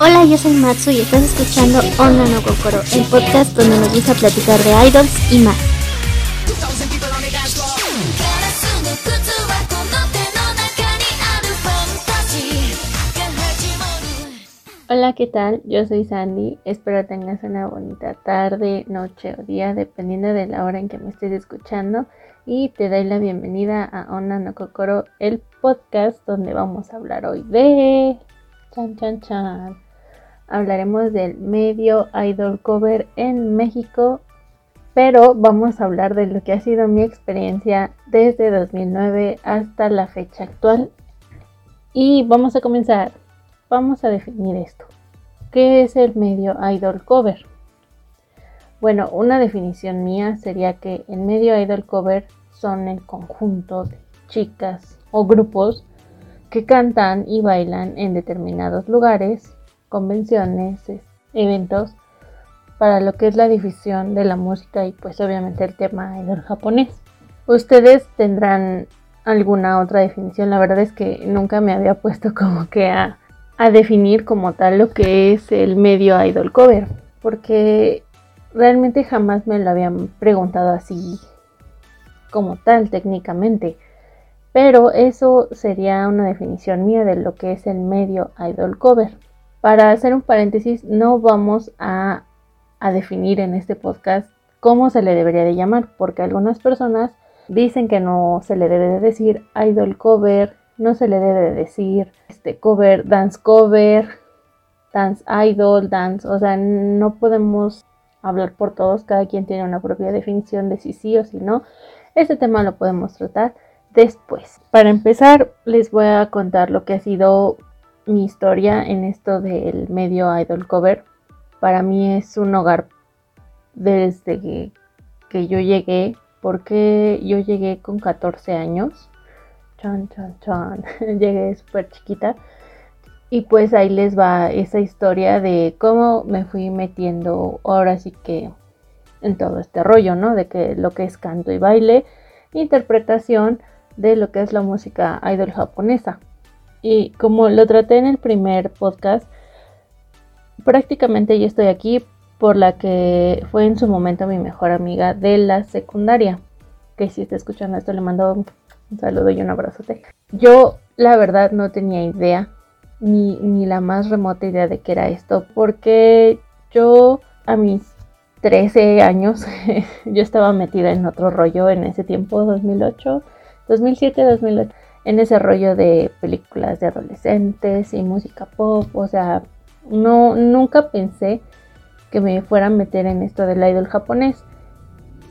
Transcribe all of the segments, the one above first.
Hola, yo soy Matsu y estás escuchando Onna no Kokoro, el podcast donde nos gusta platicar de idols y más. Hola, ¿qué tal? Yo soy Sandy. Espero tengas una bonita tarde, noche o día, dependiendo de la hora en que me estés escuchando. Y te doy la bienvenida a Onna no Kokoro, el podcast donde vamos a hablar hoy de. Chan, chan, chan. Hablaremos del medio idol cover en México, pero vamos a hablar de lo que ha sido mi experiencia desde 2009 hasta la fecha actual. Y vamos a comenzar. Vamos a definir esto. ¿Qué es el medio idol cover? Bueno, una definición mía sería que el medio idol cover son el conjunto de chicas o grupos que cantan y bailan en determinados lugares, convenciones, eventos para lo que es la difusión de la música y pues obviamente el tema idol japonés. Ustedes tendrán alguna otra definición, la verdad es que nunca me había puesto como que a a definir como tal lo que es el medio idol cover, porque realmente jamás me lo habían preguntado así como tal técnicamente. Pero eso sería una definición mía de lo que es el medio idol cover. Para hacer un paréntesis, no vamos a, definir en este podcast cómo se le debería de llamar, porque algunas personas dicen que no se le debe de decir idol cover, no se le debe de decir este cover, dance cover, dance idol, dance, o sea, no podemos hablar por todos, cada quien tiene una propia definición de si sí o si no. Este tema lo podemos tratar después. Para empezar, les voy a contar lo que ha sido mi historia en esto del medio idol cover. Para mí es un hogar desde que, yo llegué, porque yo llegué con 14 años chan, chan, chan, llegué súper chiquita. Y pues ahí les va esa historia de cómo me fui metiendo ahora sí que en todo este rollo, ¿no? De que lo que es canto y baile, interpretación de lo que es la música idol japonesa. Y como lo traté en el primer podcast, prácticamente yo estoy aquí por la que fue en su momento mi mejor amiga de la secundaria. Que si está escuchando esto le mando un saludo y un abrazote. Yo, la verdad, no tenía idea, ni, ni la más remota idea de qué era esto, porque yo a mis 13 años, yo estaba metida en otro rollo en ese tiempo, 2008, 2007, 2008, en ese rollo de películas de adolescentes y música pop, o sea, no, nunca pensé que me fuera a meter en esto del idol japonés,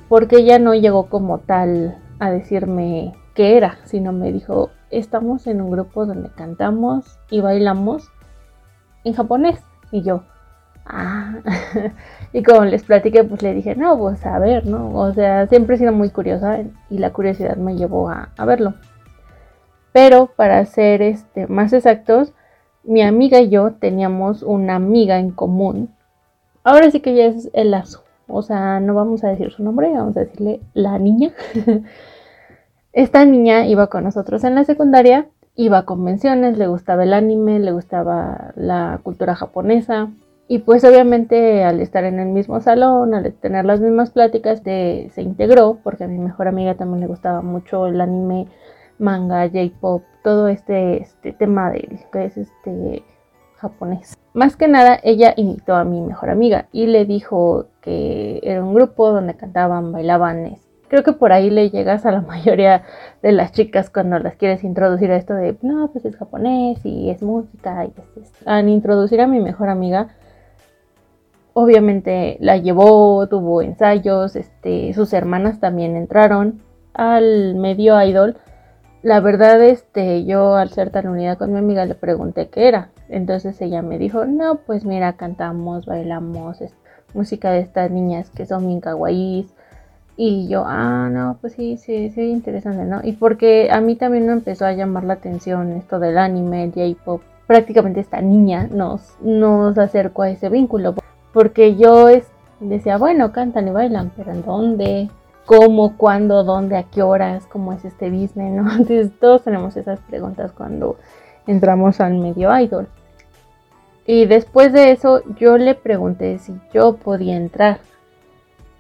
porque ella no llegó como tal a decirme qué era, sino me dijo, estamos en un grupo donde cantamos y bailamos en japonés. Y yo, ah, y como les platiqué, pues le dije, no, pues a ver, ¿no? O sea, siempre he sido muy curiosa y la curiosidad me llevó a, verlo. Pero para ser este, más exactos, mi amiga y yo teníamos una amiga en común. Ahora sí que ya es el lazo. O sea, no vamos a decir su nombre, vamos a decirle la niña. Esta niña iba con nosotros en la secundaria, iba a convenciones, le gustaba el anime, le gustaba la cultura japonesa. Y pues obviamente al estar en el mismo salón, al tener las mismas pláticas, se integró, porque a mi mejor amiga también le gustaba mucho el anime, manga, J-pop, todo este, este tema de que es este japonés. Más que nada, ella invitó a mi mejor amiga y le dijo que era un grupo donde cantaban, bailaban, creo que por ahí le llegas a la mayoría de las chicas cuando las quieres introducir a esto de, no, pues es japonés y es música y es, Al introducir a mi mejor amiga, obviamente la llevó, tuvo ensayos, este, sus hermanas también entraron al medio idol. La verdad, este, yo al ser tan unida con mi amiga le pregunté qué era. Entonces ella me dijo, no, pues mira, cantamos, bailamos, música de estas niñas que son bien kawaiis y yo, ah, no, pues sí, sí, sí, interesante, ¿no? Y porque a mí también me empezó a llamar la atención esto del anime, el J-pop. Prácticamente esta niña nos, nos acercó a ese vínculo. Porque yo es, decía, bueno, cantan y bailan, pero ¿en dónde? ¿Cómo? ¿Cuándo? ¿Dónde? ¿A qué horas? ¿Cómo es este business? ¿no? Entonces todos tenemos esas preguntas cuando entramos al medio idol. Y después de eso yo le pregunté si yo podía entrar.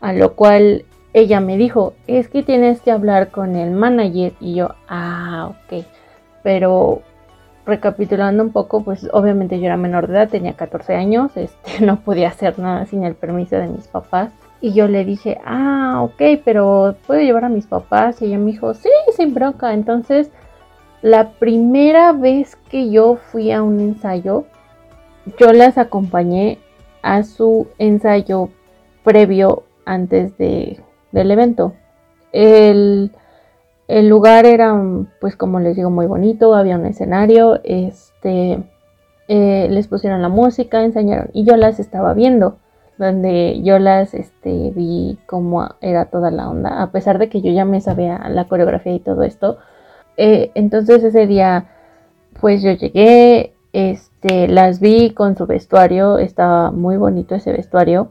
A lo cual ella me dijo, es que tienes que hablar con el manager. Y yo, ah, ok. Pero recapitulando un poco, pues obviamente yo era menor de edad, tenía 14 años, este, no podía hacer nada sin el permiso de mis papás. Y yo le dije, ah, ok, pero ¿puedo llevar a mis papás? Y ella me dijo, sí, sin bronca. Entonces, la primera vez que yo fui a un ensayo, yo las acompañé a su ensayo previo antes de, del evento. El, el, lugar era, pues como les digo, muy bonito, había un escenario, este, eh, les pusieron la música, enseñaron y yo las estaba viendo donde yo las este, vi cómo era toda la onda, a pesar de que yo ya me sabía la coreografía y todo esto. Eh, entonces ese día, pues yo llegué, este, las vi con su vestuario, estaba muy bonito ese vestuario,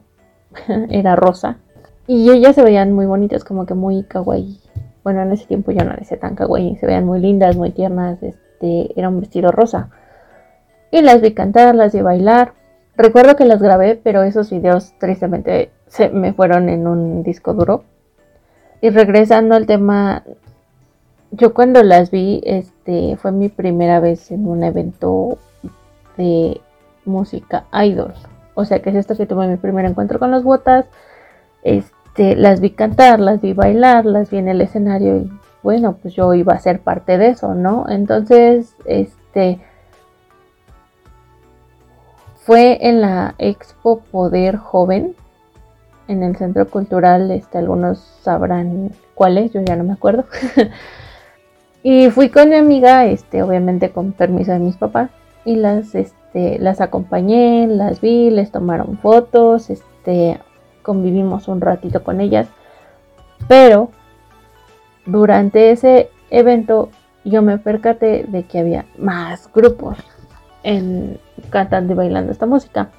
era rosa, y ellas se veían muy bonitas, como que muy kawaii. Bueno, en ese tiempo yo no decía tan kawaii, se veían muy lindas, muy tiernas, este, era un vestido rosa. Y las vi cantar, las vi bailar. Recuerdo que las grabé, pero esos videos tristemente se me fueron en un disco duro. Y regresando al tema, yo cuando las vi, este, fue mi primera vez en un evento de música idol. O sea que es esto que tuve mi primer encuentro con las botas. Este, las vi cantar, las vi bailar, las vi en el escenario y bueno, pues yo iba a ser parte de eso, ¿no? Entonces, este, fue en la Expo Poder Joven, en el Centro Cultural, este, algunos sabrán cuál es, yo ya no me acuerdo. y fui con mi amiga, este, obviamente con permiso de mis papás, y las, este, las acompañé, las vi, les tomaron fotos, este, convivimos un ratito con ellas. Pero durante ese evento yo me percaté de que había más grupos en cantando y bailando esta música.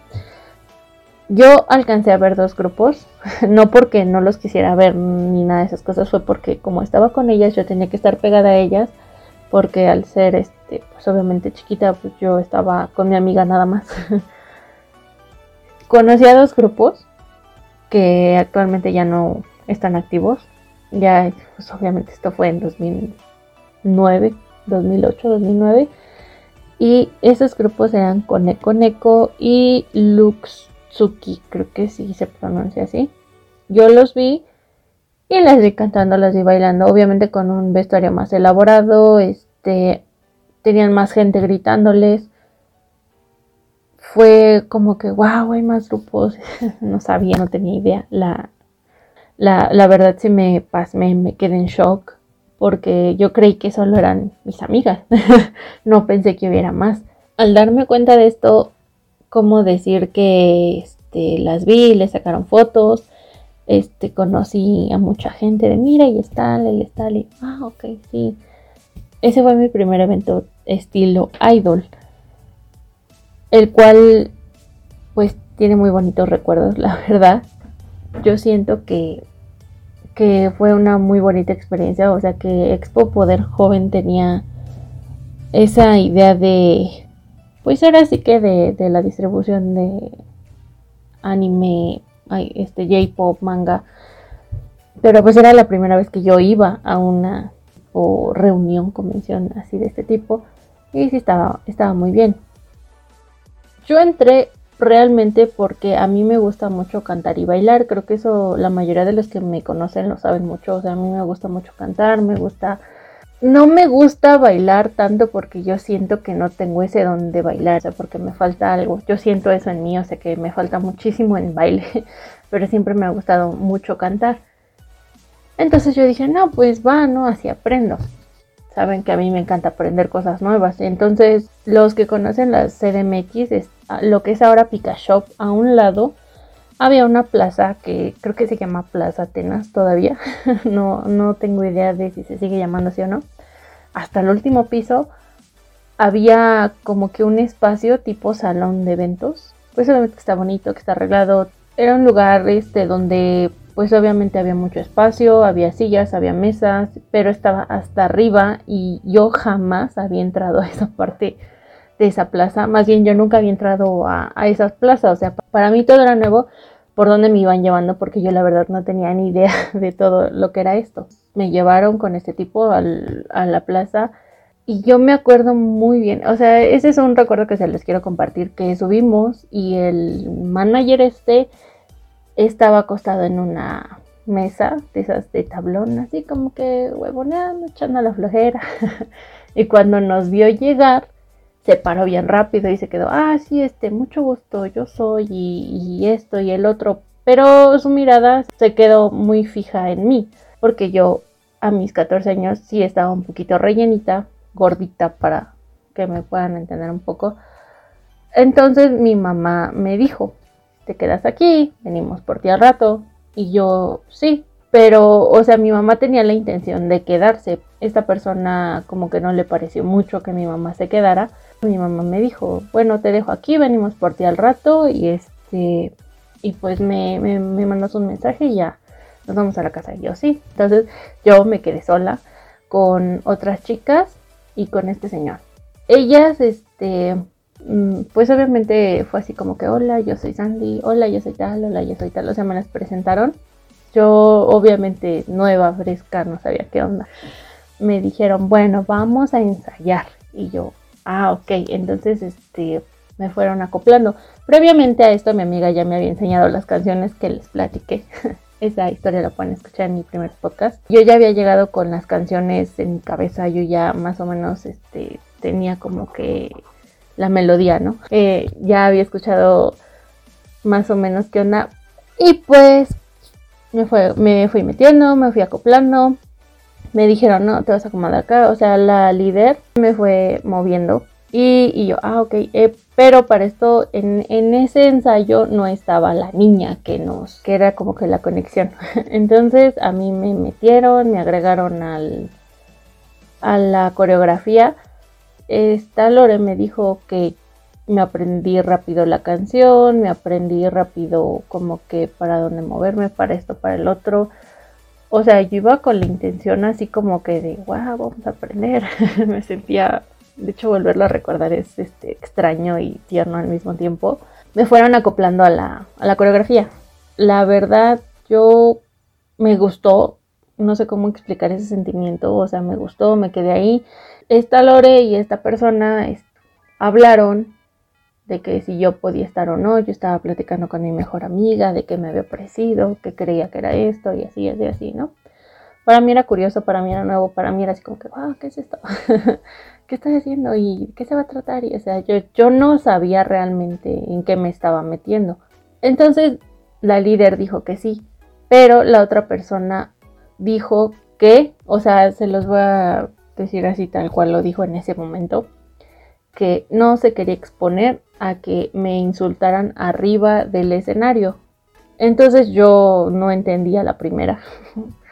Yo alcancé a ver dos grupos, no porque no los quisiera ver ni nada de esas cosas, fue porque como estaba con ellas yo tenía que estar pegada a ellas, porque al ser este, pues obviamente chiquita, pues yo estaba con mi amiga nada más. Conocí a dos grupos que actualmente ya no están activos. Ya, pues obviamente esto fue en 2009, 2008, 2009 y esos grupos eran Koneko Neko y Luxuki, creo que sí se pronuncia así. Yo los vi y las vi cantando, las vi bailando, obviamente con un vestuario más elaborado, este, tenían más gente gritándoles. Fue como que, wow, hay más grupos. no sabía, no tenía idea. La, la, la verdad sí me pasmé, me quedé en shock porque yo creí que solo eran mis amigas, no pensé que hubiera más. Al darme cuenta de esto, ¿cómo decir que este, las vi, le sacaron fotos, este, conocí a mucha gente de mira y está, él está, y ah, ok, sí. Ese fue mi primer evento estilo idol, el cual pues tiene muy bonitos recuerdos, la verdad. Yo siento que que fue una muy bonita experiencia, o sea que Expo Poder Joven tenía esa idea de, pues ahora sí que de, la distribución de anime, este J-pop, manga, pero pues era la primera vez que yo iba a una o reunión, convención así de este tipo, y sí estaba, estaba muy bien. Yo entré realmente porque a mí me gusta mucho cantar y bailar. Creo que eso la mayoría de los que me conocen lo saben mucho. O sea, a mí me gusta mucho cantar, me gusta... No me gusta bailar tanto porque yo siento que no tengo ese don de bailar, o sea, porque me falta algo. Yo siento eso en mí, o sea, que me falta muchísimo en baile, pero siempre me ha gustado mucho cantar. Entonces yo dije, no, pues va, ¿no? Así aprendo. Saben que a mí me encanta aprender cosas nuevas. Entonces, los que conocen las CDMX, lo que es ahora Pika Shop, a un lado había una plaza que creo que se llama Plaza Atenas todavía. no, no tengo idea de si se sigue llamando así o no. Hasta el último piso había como que un espacio tipo salón de eventos. Pues obviamente que está bonito, que está arreglado. Era un lugar este donde pues obviamente había mucho espacio, había sillas, había mesas, pero estaba hasta arriba y yo jamás había entrado a esa parte de esa plaza. Más bien yo nunca había entrado a, a esas plazas. O sea, para mí todo era nuevo por dónde me iban llevando porque yo la verdad no tenía ni idea de todo lo que era esto. Me llevaron con este tipo a la plaza y yo me acuerdo muy bien, o sea, ese es un recuerdo que se les quiero compartir, que subimos y el manager este estaba acostado en una mesa de esas de tablón, así como que huevoneando, echando la flojera. y cuando nos vio llegar, se paró bien rápido y se quedó, ah, sí, este, mucho gusto, yo soy y, y esto y el otro. Pero su mirada se quedó muy fija en mí, porque yo a mis 14 años sí estaba un poquito rellenita, gordita para que me puedan entender un poco. Entonces mi mamá me dijo, te quedas aquí, venimos por ti al rato. Y yo, sí, pero, o sea, mi mamá tenía la intención de quedarse. Esta persona como que no le pareció mucho que mi mamá se quedara mi mamá me dijo, bueno, te dejo aquí, venimos por ti al rato y este, y pues me, me, mandas un mensaje y ya nos vamos a la casa. Y yo sí. Entonces yo me quedé sola con otras chicas y con este señor. Ellas, este, pues obviamente fue así como que, hola, yo soy Sandy, hola, yo soy tal, hola, yo soy tal. O sea, me las presentaron. Yo obviamente nueva, fresca, no sabía qué onda. Me dijeron, bueno, vamos a ensayar. Y yo, Ah, ok, entonces este, me fueron acoplando. Previamente a esto, mi amiga ya me había enseñado las canciones que les platiqué. Esa historia la pueden escuchar en mi primer podcast. Yo ya había llegado con las canciones en mi cabeza, yo ya más o menos este, tenía como que la melodía, ¿no? Eh, ya había escuchado más o menos qué onda. Y pues me, fue, me fui metiendo, me fui acoplando me dijeron, no, te vas a acomodar acá. O sea, la líder me fue moviendo. Y, yo, ah, ok. Eh, pero para esto, en, en, ese ensayo no estaba la niña que nos, que era como que la conexión. Entonces a mí me metieron, me agregaron al, a la coreografía. Esta Lore me dijo que me aprendí rápido la canción, me aprendí rápido como que para dónde moverme, para esto, para el otro. O sea, yo iba con la intención así como que de, wow, vamos a aprender. me sentía, de hecho, volverlo a recordar es este, extraño y tierno al mismo tiempo. Me fueron acoplando a la, a la coreografía. La verdad, yo me gustó, no sé cómo explicar ese sentimiento, o sea, me gustó, me quedé ahí. Esta Lore y esta persona hablaron de que si yo podía estar o no, yo estaba platicando con mi mejor amiga, de que me había parecido, que creía que era esto y así, así, así, ¿no? Para mí era curioso, para mí era nuevo, para mí era así como que, wow, ¿qué es esto? ¿Qué estás haciendo? ¿Y qué se va a tratar? O sea, yo, yo no sabía realmente en qué me estaba metiendo. Entonces, la líder dijo que sí, pero la otra persona dijo que, o sea, se los voy a decir así tal cual lo dijo en ese momento, que no se quería exponer a que me insultaran arriba del escenario. Entonces yo no entendía la primera.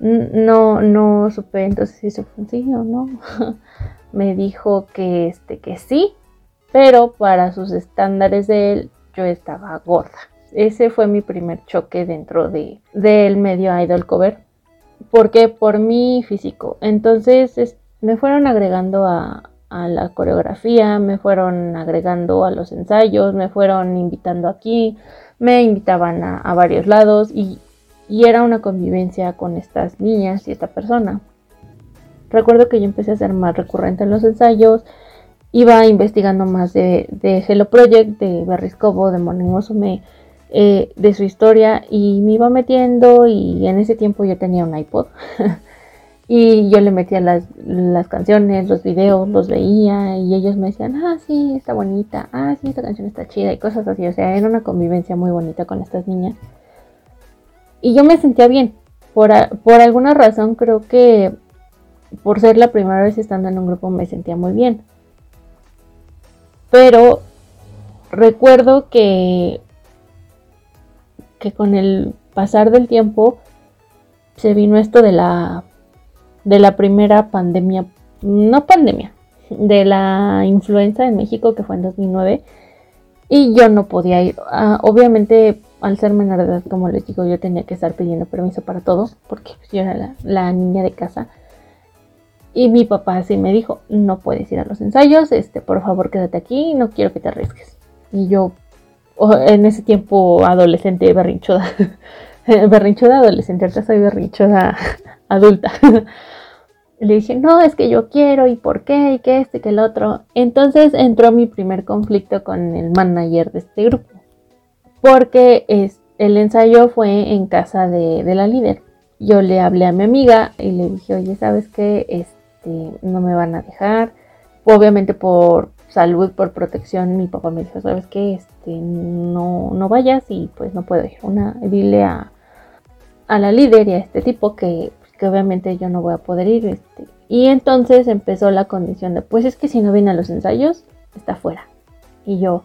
No, no supe entonces si eso fue o no. me dijo que este que sí, pero para sus estándares de él yo estaba gorda. Ese fue mi primer choque dentro de del medio idol cover. Porque por mi físico. Entonces me fueron agregando a, a la coreografía, me fueron agregando a los ensayos, me fueron invitando aquí, me invitaban a, varios lados y, era una convivencia con estas niñas y esta persona. Recuerdo que yo empecé a ser más recurrente en los ensayos, iba investigando más de, Hello Project, de Berriscobo, de Morning Musume, eh, de su historia y me iba metiendo y en ese tiempo yo tenía un iPod Y yo le metía las, las, canciones, los videos, los veía y ellos me decían, ah, sí, está bonita, ah, sí, esta canción está chida y cosas así. O sea, era una convivencia muy bonita con estas niñas. Y yo me sentía bien. Por, por alguna razón creo que por ser la primera vez estando en un grupo me sentía muy bien. Pero recuerdo que, que con el pasar del tiempo se vino esto de la de la primera pandemia, no pandemia, de la influenza en México que fue en 2009 y yo no podía ir. Ah, obviamente al ser menor de edad, como les digo, yo tenía que estar pidiendo permiso para todo porque yo era la, niña de casa. Y mi papá sí me dijo, no puedes ir a los ensayos, este, por favor quédate aquí, no quiero que te arriesgues. Y yo, en ese tiempo adolescente berrinchuda, berrinchuda adolescente, ahorita soy berrinchuda adulta. Le dije, no, es que yo quiero y por qué y qué este y que el otro. Entonces entró mi primer conflicto con el manager de este grupo. Porque es, el ensayo fue en casa de, de, la líder. Yo le hablé a mi amiga y le dije, oye, ¿sabes qué? Este, no me van a dejar. Obviamente por salud, por protección, mi papá me dijo, ¿sabes qué? Este, no, no vayas y pues no puedo ir. Una, dile a, a la líder y a este tipo que que obviamente yo no voy a poder ir. Este. Y entonces empezó la condición de, pues es que si no viene a los ensayos, está fuera. Y yo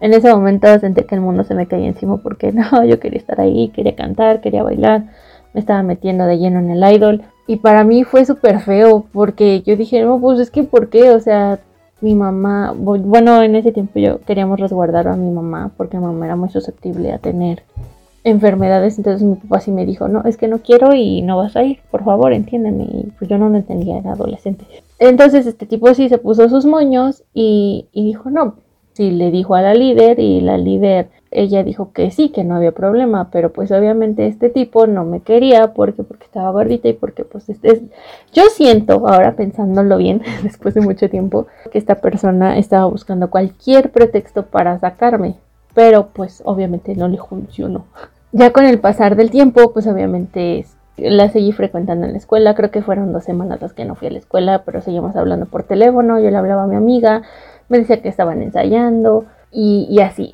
en ese momento sentí que el mundo se me caía encima porque no, yo quería estar ahí, quería cantar, quería bailar, me estaba metiendo de lleno en el idol. Y para mí fue súper feo porque yo dije, no, pues es que ¿por qué? O sea, mi mamá, bueno, en ese tiempo yo queríamos resguardar a mi mamá porque mi mamá era muy susceptible a tener enfermedades, entonces mi papá sí me dijo, no, es que no quiero y no vas a ir, por favor, entiéndeme. Y pues yo no lo entendía, era adolescente. Entonces este tipo sí se puso sus moños y, dijo, no, sí le dijo a la líder y la líder, ella dijo que sí, que no había problema, pero pues obviamente este tipo no me quería porque, porque estaba gordita y porque pues este, yo siento, ahora pensándolo bien, después de mucho tiempo, que esta persona estaba buscando cualquier pretexto para sacarme pero pues obviamente no le funcionó. Ya con el pasar del tiempo, pues obviamente la seguí frecuentando en la escuela, creo que fueron dos semanas las que no fui a la escuela, pero seguimos hablando por teléfono, yo le hablaba a mi amiga, me decía que estaban ensayando y, así.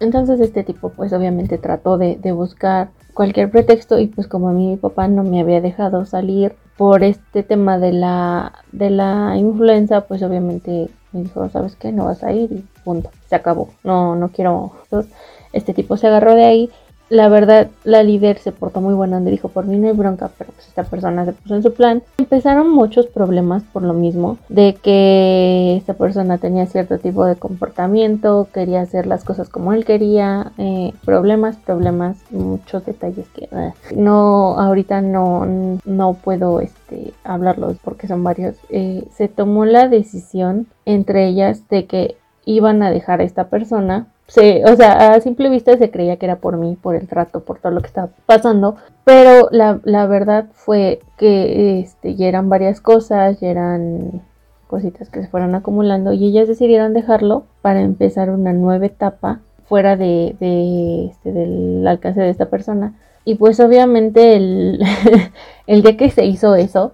Entonces este tipo pues obviamente trató de, de, buscar cualquier pretexto y pues como a mí mi papá no me había dejado salir por este tema de la, de la influenza, pues obviamente me dijo, ¿sabes qué? No vas a ir y punto, se acabó. No, no quiero. Entonces, este tipo se agarró de ahí la verdad, la líder se portó muy buena, donde dijo, por mí no hay bronca, pero pues esta persona se puso en su plan. Empezaron muchos problemas por lo mismo, de que esta persona tenía cierto tipo de comportamiento, quería hacer las cosas como él quería, eh, problemas, problemas, muchos detalles que eh, no, ahorita no, no puedo este, hablarlos porque son varios. Eh, se tomó la decisión entre ellas de que iban a dejar a esta persona o sea, a simple vista se creía que era por mí, por el trato, por todo lo que estaba pasando, pero la, la verdad fue que este, ya eran varias cosas, ya eran cositas que se fueron acumulando y ellas decidieron dejarlo para empezar una nueva etapa fuera de, de este, del alcance de esta persona. Y pues obviamente el, el día que se hizo eso,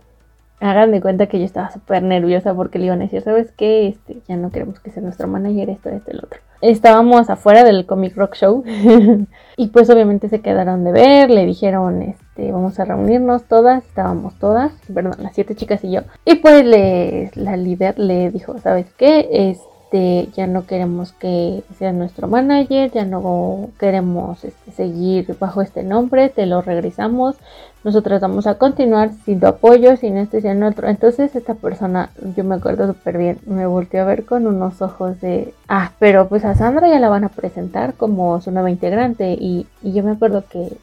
hagan de cuenta que yo estaba súper nerviosa porque le iban a decir, ¿sabes qué? Este, ya no queremos que sea nuestro manager, esto, esto, el otro. Estábamos afuera del Comic Rock Show y pues obviamente se quedaron de ver, le dijeron, este, vamos a reunirnos todas, estábamos todas, perdón, las siete chicas y yo. Y pues le, la líder le dijo, ¿sabes qué? Este, ya no queremos que sea nuestro manager, ya no queremos este, seguir bajo este nombre, te lo regresamos, nosotros vamos a continuar sin tu apoyo, sin este, sin otro. Entonces esta persona, yo me acuerdo súper bien, me volteó a ver con unos ojos de, ah, pero pues a Sandra ya la van a presentar como su nueva integrante y, y yo me acuerdo que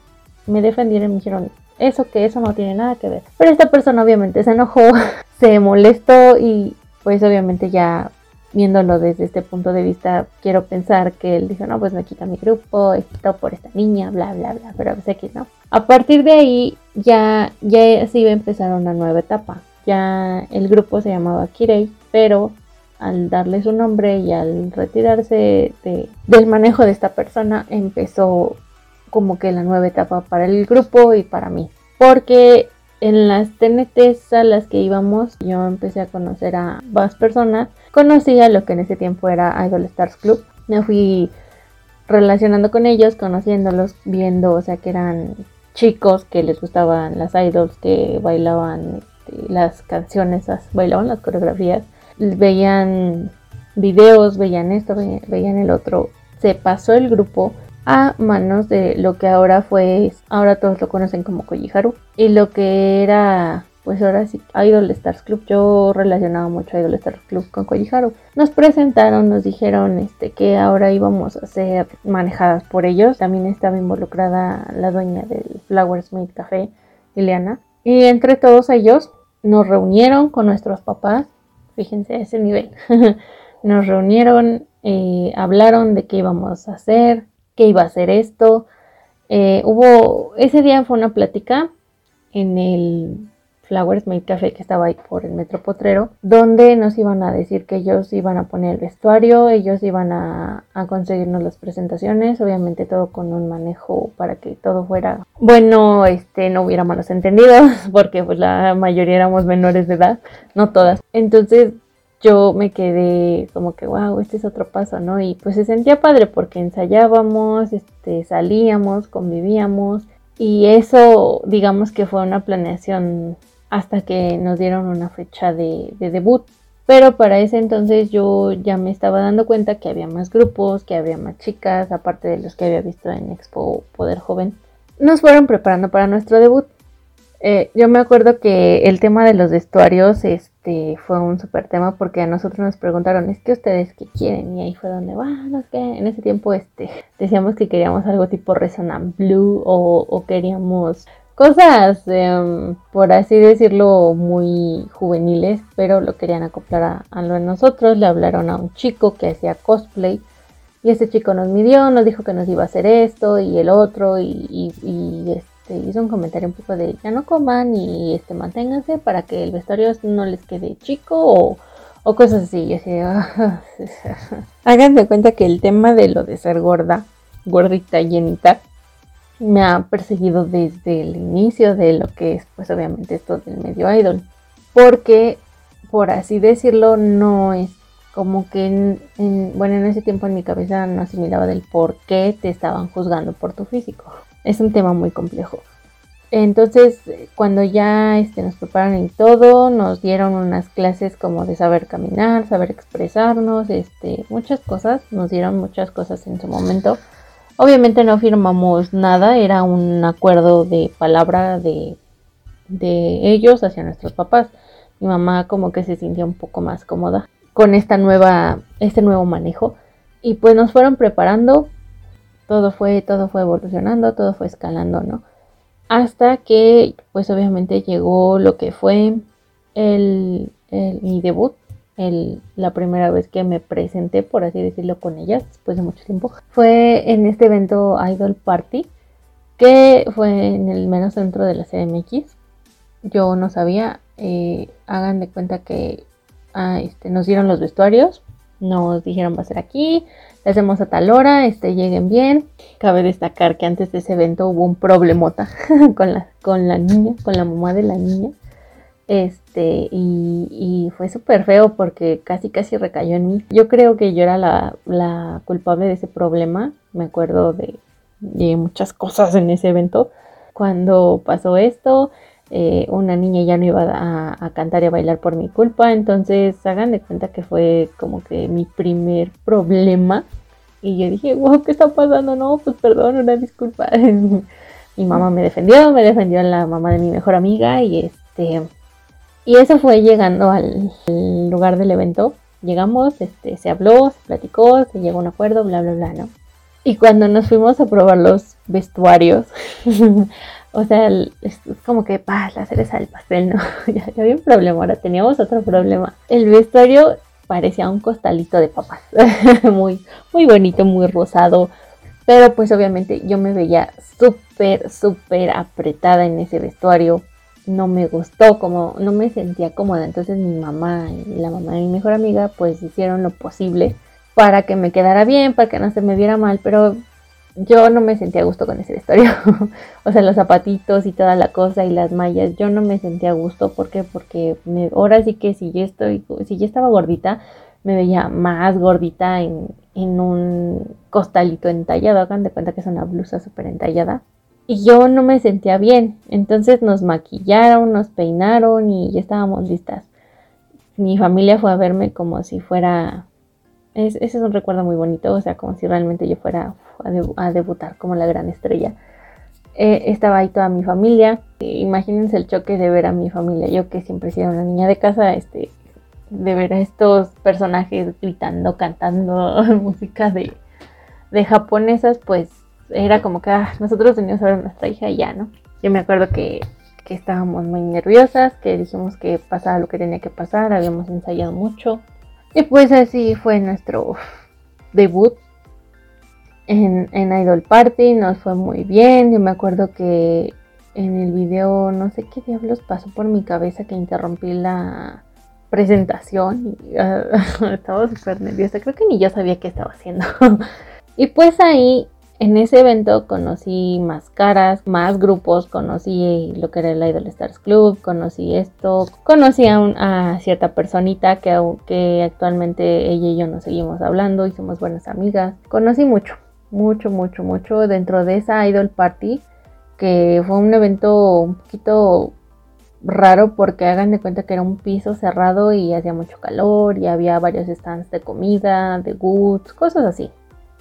me defendieron y me dijeron, eso que eso no tiene nada que ver. Pero esta persona obviamente se enojó, se molestó y pues obviamente ya viéndolo desde este punto de vista, quiero pensar que él dijo, no, pues me quita mi grupo, quitó por esta niña, bla, bla, bla, pero sé que no. A partir de ahí ya, ya se iba a empezar una nueva etapa. Ya el grupo se llamaba Kirei, pero al darle su nombre y al retirarse de, del manejo de esta persona, empezó como que la nueva etapa para el grupo y para mí. Porque en las TNTs a las que íbamos, yo empecé a conocer a más personas. Conocí a lo que en ese tiempo era Idol Stars Club. Me fui relacionando con ellos, conociéndolos, viendo, o sea, que eran chicos que les gustaban las idols, que bailaban este, las canciones, bailaban las coreografías, veían videos, veían esto, veían el otro. Se pasó el grupo a manos de lo que ahora fue, ahora todos lo conocen como Kojiharu, y lo que era, pues ahora sí, Idol Stars Club, yo relacionaba mucho Idol Stars Club con Kojiharu. Nos presentaron, nos dijeron este, que ahora íbamos a ser manejadas por ellos, también estaba involucrada la dueña del Flower Smith Café, Ileana, y entre todos ellos nos reunieron con nuestros papás, fíjense a ese nivel, nos reunieron, eh, hablaron de qué íbamos a hacer, qué iba a hacer esto. Eh, hubo, ese día fue una plática en el Flowers Made Café que estaba ahí por el Metro Potrero, donde nos iban a decir que ellos iban a poner el vestuario, ellos iban a, conseguirnos las presentaciones, obviamente todo con un manejo para que todo fuera bueno, este, no hubiera malos entendidos, porque pues la mayoría éramos menores de edad, no todas. Entonces yo me quedé como que, wow, este es otro paso, ¿no? Y pues se sentía padre porque ensayábamos, este, salíamos, convivíamos. Y eso, digamos que fue una planeación hasta que nos dieron una fecha de, debut. Pero para ese entonces yo ya me estaba dando cuenta que había más grupos, que había más chicas, aparte de los que había visto en Expo Poder Joven. Nos fueron preparando para nuestro debut. Eh, yo me acuerdo que el tema de los vestuarios este, fue un super tema porque a nosotros nos preguntaron, ¿es que ustedes qué quieren? Y ahí fue donde, bueno, es que en ese tiempo este, decíamos que queríamos algo tipo Resonant Blue o, o queríamos cosas, em, por así decirlo, muy juveniles, pero lo querían acoplar a, lo de nosotros. Le hablaron a un chico que hacía cosplay y ese chico nos midió, nos dijo que nos iba a hacer esto y el otro y, este, hizo un comentario un poco de ya no coman y este, manténganse para que el vestuario no les quede chico o, cosas así. Y así, Háganse cuenta que el tema de lo de ser gorda, gordita, llenita, me ha perseguido desde el inicio de lo que es, pues obviamente esto del medio idol. Porque, por así decirlo, no es como que, en, bueno, en ese tiempo en mi cabeza no asimilaba del por qué te estaban juzgando por tu físico. Es un tema muy complejo. Entonces, cuando ya este, nos prepararon y todo, nos dieron unas clases como de saber caminar, saber expresarnos, este, muchas cosas, nos dieron muchas cosas en su momento Obviamente no firmamos nada, era un acuerdo de palabra de, ellos hacia nuestros papás. Mi mamá como que se sentía un poco más cómoda con esta nueva, este nuevo manejo. Y pues nos fueron preparando, todo fue, todo fue evolucionando, todo fue escalando, ¿no? Hasta que pues obviamente llegó lo que fue el mi debut la primera vez que me presenté, por así decirlo, con ellas, después de mucho tiempo, fue en este evento Idol Party, que fue en el menos centro de la CMX. Yo no sabía, eh, hagan de cuenta que ah, este, nos dieron los vestuarios, nos dijeron va a ser aquí, le hacemos a tal hora, este, lleguen bien. Cabe destacar que antes de ese evento hubo un problemota con la, con la niña, con la mamá de la niña. Este, y, fue súper feo porque casi casi recayó en mí. Yo creo que yo era la, culpable de ese problema. Me acuerdo de, muchas cosas en ese evento. Cuando pasó esto, eh, una niña ya no iba a, a, cantar y a bailar por mi culpa. Entonces hagan de cuenta que fue como que mi primer problema. Y yo dije, wow, ¿qué está pasando? No, pues perdón, una disculpa. mi mamá me defendió, me defendió la mamá de mi mejor amiga y este y eso fue llegando al, lugar del evento. Llegamos, este, se habló, se platicó, se llegó a un acuerdo, bla, bla, bla, ¿no? Y cuando nos fuimos a probar los vestuarios, o sea, es como que, pa, la cereza del pastel, ¿no? ya, había un problema, ahora teníamos otro problema. El vestuario parecía un costalito de papas, muy, muy bonito, muy rosado, pero pues obviamente yo me veía súper, súper apretada en ese vestuario no me gustó, como no me sentía cómoda. Entonces mi mamá y la mamá de mi mejor amiga pues hicieron lo posible para que me quedara bien, para que no se me viera mal, pero yo no me sentía a gusto con ese vestuario. o sea, los zapatitos y toda la cosa y las mallas, yo no me sentía a gusto. ¿Por qué? Porque me, ahora sí que si yo estoy, si estaba gordita, me veía más gordita en, en un costalito entallado. Hagan de cuenta que es una blusa súper entallada y yo no me sentía bien. Entonces nos maquillaron, nos peinaron y ya estábamos listas. Mi familia fue a verme como si fuera... ese es un recuerdo muy bonito, o sea, como si realmente yo fuera a, debutar como la gran estrella. Eh, estaba ahí toda mi familia. imagínense el choque de ver a mi familia. Yo que siempre he sido una niña de casa, este, de ver a estos personajes gritando, cantando música de, de japonesas, pues era como que ah, nosotros teníamos a nuestra hija y ya, ¿no? Yo me acuerdo que que estábamos muy nerviosas, que dijimos que pasara lo que tenía que pasar, habíamos ensayado mucho. Y pues así fue nuestro debut en, en Idol Party, nos fue muy bien. Yo me acuerdo que en el video, no sé qué diablos pasó por mi cabeza que interrumpí la presentación. Y, estaba súper nerviosa, creo que ni yo sabía qué estaba haciendo. y pues ahí en ese evento conocí más caras, más grupos, conocí lo que era el Idol Stars Club, conocí esto, conocí a, cierta personita que, que actualmente ella y yo nos seguimos hablando y somos buenas amigas. Conocí mucho, mucho, mucho, mucho dentro de esa Idol Party, que fue un evento un poquito raro porque hagan de cuenta que era un piso cerrado y hacía mucho calor y había varios stands de comida, de goods, cosas así.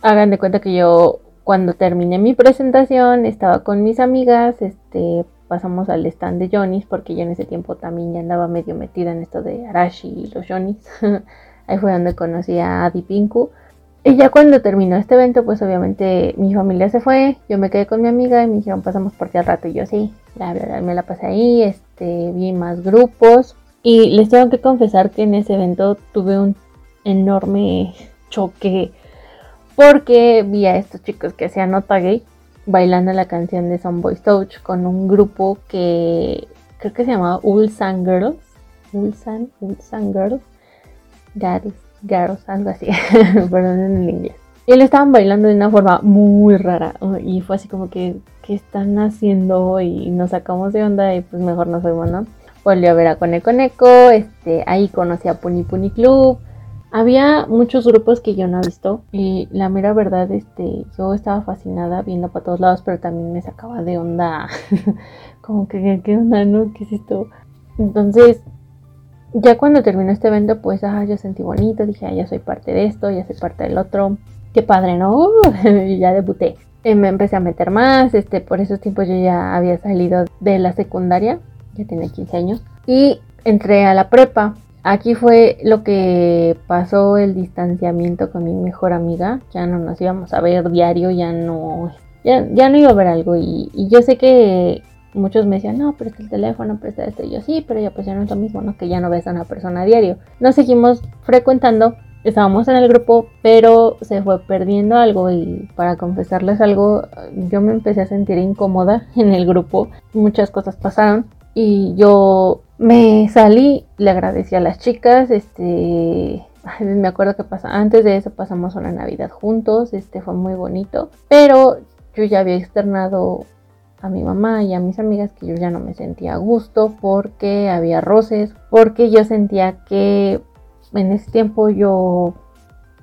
Hagan de cuenta que yo cuando terminé mi presentación estaba con mis amigas, este, pasamos al stand de Johnny's porque yo en ese tiempo también ya andaba medio metida en esto de Arashi y los Johnny's. Ahí fue donde conocí a Adi Pinku. Y ya cuando terminó este evento, pues obviamente mi familia se fue, yo me quedé con mi amiga y me dijeron pasamos por ti al rato y yo sí, me la pasé ahí, este, vi más grupos y les tengo que confesar que en ese evento tuve un enorme choque porque vi a estos chicos que hacían nota gay bailando la canción de Some Boys Touch con un grupo que creo que se llamaba Ulsan Girls. Ulsan, Ulsan Girls. Girls, Girls, algo así. Perdón en el inglés. Y le estaban bailando de una forma muy rara. Y fue así como que, ¿qué están haciendo? Y nos sacamos de onda y pues mejor nos fuimos, ¿no? Volví a ver a Coneco Coneco. Este, ahí conocí a Puni Puni Club. Había muchos grupos que yo no he visto y la mera verdad, este, yo estaba fascinada viendo para todos lados, pero también me sacaba de onda, como que, ¿qué onda, no? ¿Qué es esto? Entonces, ya cuando terminó este evento, pues, ah, yo sentí bonito, dije, ah, ya soy parte de esto, ya soy parte del otro, qué padre, ¿no? y ya debuté. Eh, me empecé a meter más, este, por esos tiempos yo ya había salido de la secundaria, ya tenía 15 años, y entré a la prepa Aquí fue lo que pasó el distanciamiento con mi mejor amiga. Ya no nos íbamos a ver diario, ya no, ya, ya no iba a ver algo. Y, yo sé que muchos me decían, no, presta el teléfono, presta esto. Y yo sí, pero ya pues ya no es lo mismo, ¿no? Que ya no ves a una persona a diario. Nos seguimos frecuentando, estábamos en el grupo, pero se fue perdiendo algo. Y para confesarles algo, yo me empecé a sentir incómoda en el grupo. Muchas cosas pasaron. Y yo me salí, le agradecí a las chicas, este, me acuerdo que pasa, antes de eso pasamos una Navidad juntos, este fue muy bonito, pero yo ya había externado a mi mamá y a mis amigas que yo ya no me sentía a gusto porque había roces, porque yo sentía que en ese tiempo yo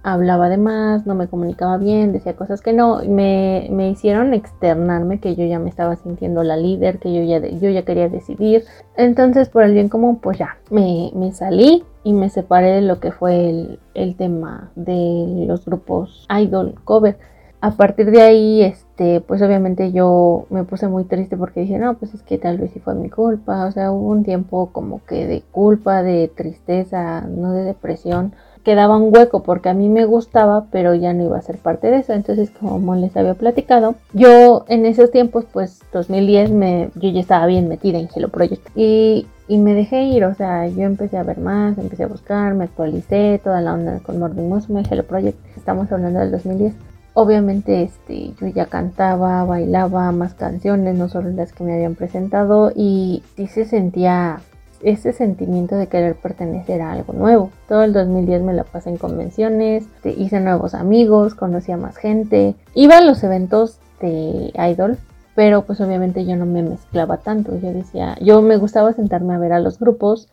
hablaba de más, no me comunicaba bien, decía cosas que no, me, me, hicieron externarme que yo ya me estaba sintiendo la líder, que yo ya, yo ya quería decidir. Entonces, por el bien común, pues ya, me, me salí y me separé de lo que fue el, el, tema de los grupos idol cover. A partir de ahí, este, pues obviamente yo me puse muy triste porque dije, no, pues es que tal vez sí fue mi culpa. O sea, hubo un tiempo como que de culpa, de tristeza, no de depresión quedaba un hueco porque a mí me gustaba, pero ya no iba a ser parte de eso. Entonces, como les había platicado, yo en esos tiempos, pues 2010, me, yo ya estaba bien metida en Hello Project y, y me dejé ir. O sea, yo empecé a ver más, empecé a buscar, me actualicé toda la onda con Morning Musume, Hello Project. Estamos hablando del 2010. Obviamente este, yo ya cantaba, bailaba más canciones, no solo las que me habían presentado y sí se sentía ese sentimiento de querer pertenecer a algo nuevo. Todo el 2010 me la pasé en convenciones, hice nuevos amigos, conocí a más gente, iba a los eventos de idol, pero pues obviamente yo no me mezclaba tanto. Yo decía, yo me gustaba sentarme a ver a los grupos.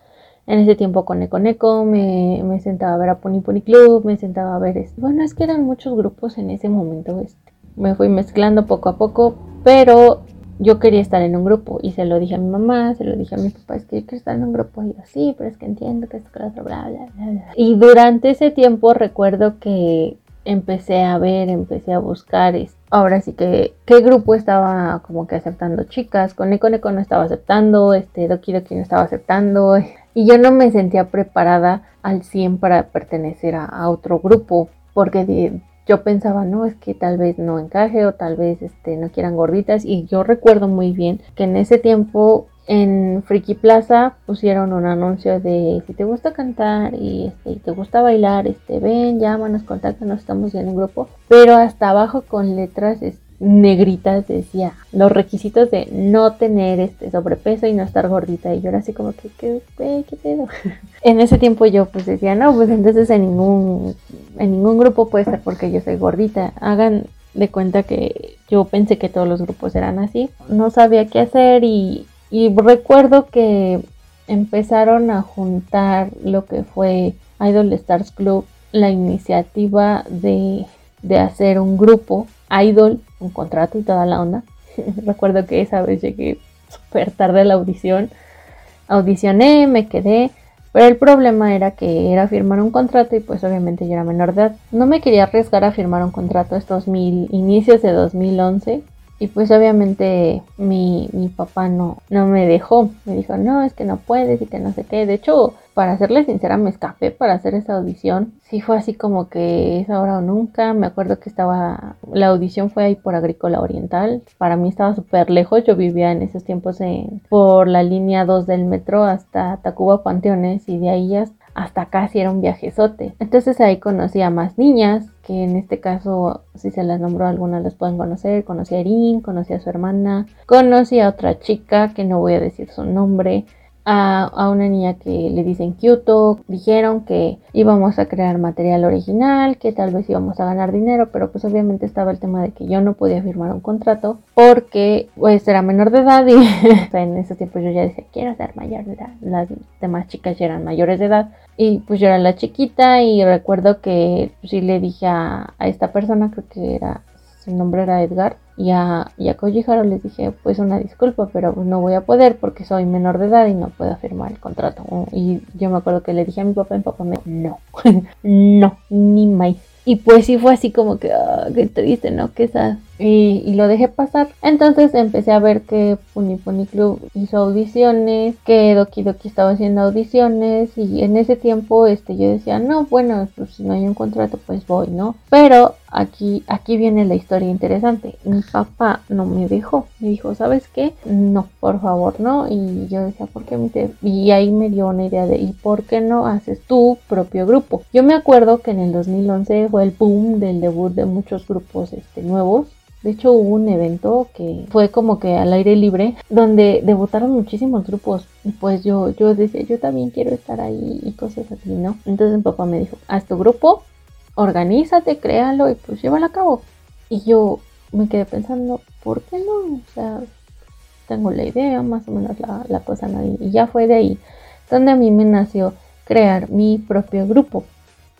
En ese tiempo con Eco Neco, me, me sentaba a ver a Pony Pony Club, me sentaba a ver... Este, bueno, es que eran muchos grupos en ese momento. Este. Me fui mezclando poco a poco, pero yo quería estar en un grupo y se lo dije a mi mamá, se lo dije a mi papá, es que yo quiero estar en un grupo y yo sí, pero es que entiendo que esto que otro, bla, bla, bla. Y durante ese tiempo recuerdo que empecé a ver, empecé a buscar, ahora sí que qué grupo estaba como que aceptando chicas, con Eco Neko no estaba aceptando, este Doki Doki no estaba aceptando y yo no me sentía preparada al 100 para pertenecer a otro grupo porque yo pensaba, no, es que tal vez no encaje o tal vez este, no quieran gorditas. Y yo recuerdo muy bien que en ese tiempo en Friki Plaza pusieron un anuncio de si te gusta cantar y este, te gusta bailar, este, ven, llámanos, contáctanos, estamos en un grupo. Pero hasta abajo con letras negritas decía los requisitos de no tener este sobrepeso y no estar gordita. Y yo era así como que, ¿qué, pedo? en ese tiempo yo pues decía, no, pues entonces en ningún, en ningún grupo puede estar porque yo soy gordita. Hagan de cuenta que yo pensé que todos los grupos eran así. No sabía qué hacer y y recuerdo que empezaron a juntar lo que fue Idol Stars Club, la iniciativa de, hacer un grupo, Idol, un contrato y toda la onda. recuerdo que esa vez llegué súper tarde a la audición. Audicioné, me quedé, pero el problema era que era firmar un contrato y pues obviamente yo era menor de edad. No me quería arriesgar a firmar un contrato estos mil inicios de 2011 y pues obviamente mi, mi papá no, no me dejó. Me dijo, no, es que no puedes y que no sé qué. De hecho, para serle sincera, me escapé para hacer esa audición. Sí fue así como que es ahora o nunca. Me acuerdo que estaba, la audición fue ahí por Agrícola Oriental. Para mí estaba súper lejos. Yo vivía en esos tiempos en, por la línea 2 del metro hasta Tacuba Panteones y de ahí ya hasta casi era un viajezote. Entonces ahí conocí a más niñas, que en este caso, si se las nombró algunas las pueden conocer. Conocí a Erin, conocí a su hermana, conocí a otra chica que no voy a decir su nombre a, una niña que le dicen Kyoto. Dijeron que íbamos a crear material original, que tal vez íbamos a ganar dinero, pero pues obviamente estaba el tema de que yo no podía firmar un contrato porque pues era menor de edad y en ese tiempo yo ya decía quiero ser mayor de edad. Las demás chicas ya eran mayores de edad y pues yo era la chiquita y recuerdo que pues, sí le dije a, a esta persona, creo que era su nombre era Edgar, y a, y a les dije, pues una disculpa, pero no voy a poder porque soy menor de edad y no puedo firmar el contrato. Y yo me acuerdo que le dije a mi papá, mi papá me dijo, no, no, ni más. Y pues sí fue así como que, ah, qué triste, ¿no? Que esa y, lo dejé pasar. Entonces empecé a ver que Puni Puni Club hizo audiciones, que Doki Doki estaba haciendo audiciones y en ese tiempo este, yo decía, no, bueno, pues si no hay un contrato pues voy, ¿no? Pero aquí, aquí viene la historia interesante. Mi papá no me dejó, me dijo, ¿sabes qué? No, por favor, no. Y yo decía, ¿por qué me Y ahí me dio una idea de, ¿y por qué no haces tu propio grupo? Yo me acuerdo que en el 2011 fue el boom del debut de muchos grupos este, nuevos de hecho hubo un evento que fue como que al aire libre donde debutaron muchísimos grupos y pues yo, yo decía yo también quiero estar ahí y cosas así, ¿no? Entonces mi papá me dijo, haz tu grupo, organízate, créalo y pues llévalo a cabo. Y yo me quedé pensando, ¿por qué no? O sea, tengo la idea, más o menos la, la cosa, ¿no? Y ya fue de ahí donde a mí me nació crear mi propio grupo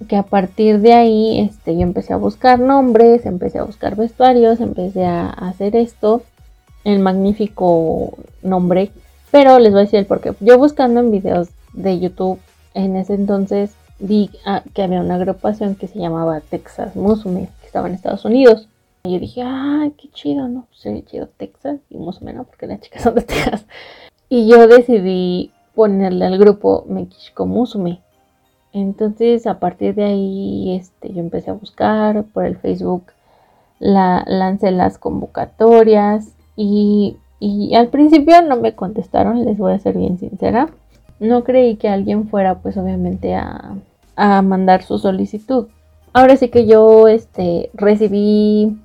que a partir de ahí este, yo empecé a buscar nombres, empecé a buscar vestuarios, empecé a hacer esto, el magnífico nombre, pero les voy a decir el porqué. Yo buscando en videos de YouTube en ese entonces vi ah, que había una agrupación que se llamaba Texas Musume, que estaba en Estados Unidos. Y yo dije, ay, qué chido, ¿no? Pues chido Texas y Musume, ¿no? Porque las chicas son de Texas. Y yo decidí ponerle al grupo Mekishiko Musume entonces a partir de ahí este, yo empecé a buscar por el Facebook, la, lancé las convocatorias y, al principio no me contestaron, les voy a ser bien sincera. No creí que alguien fuera pues obviamente a, mandar su solicitud. Ahora sí que yo este, recibí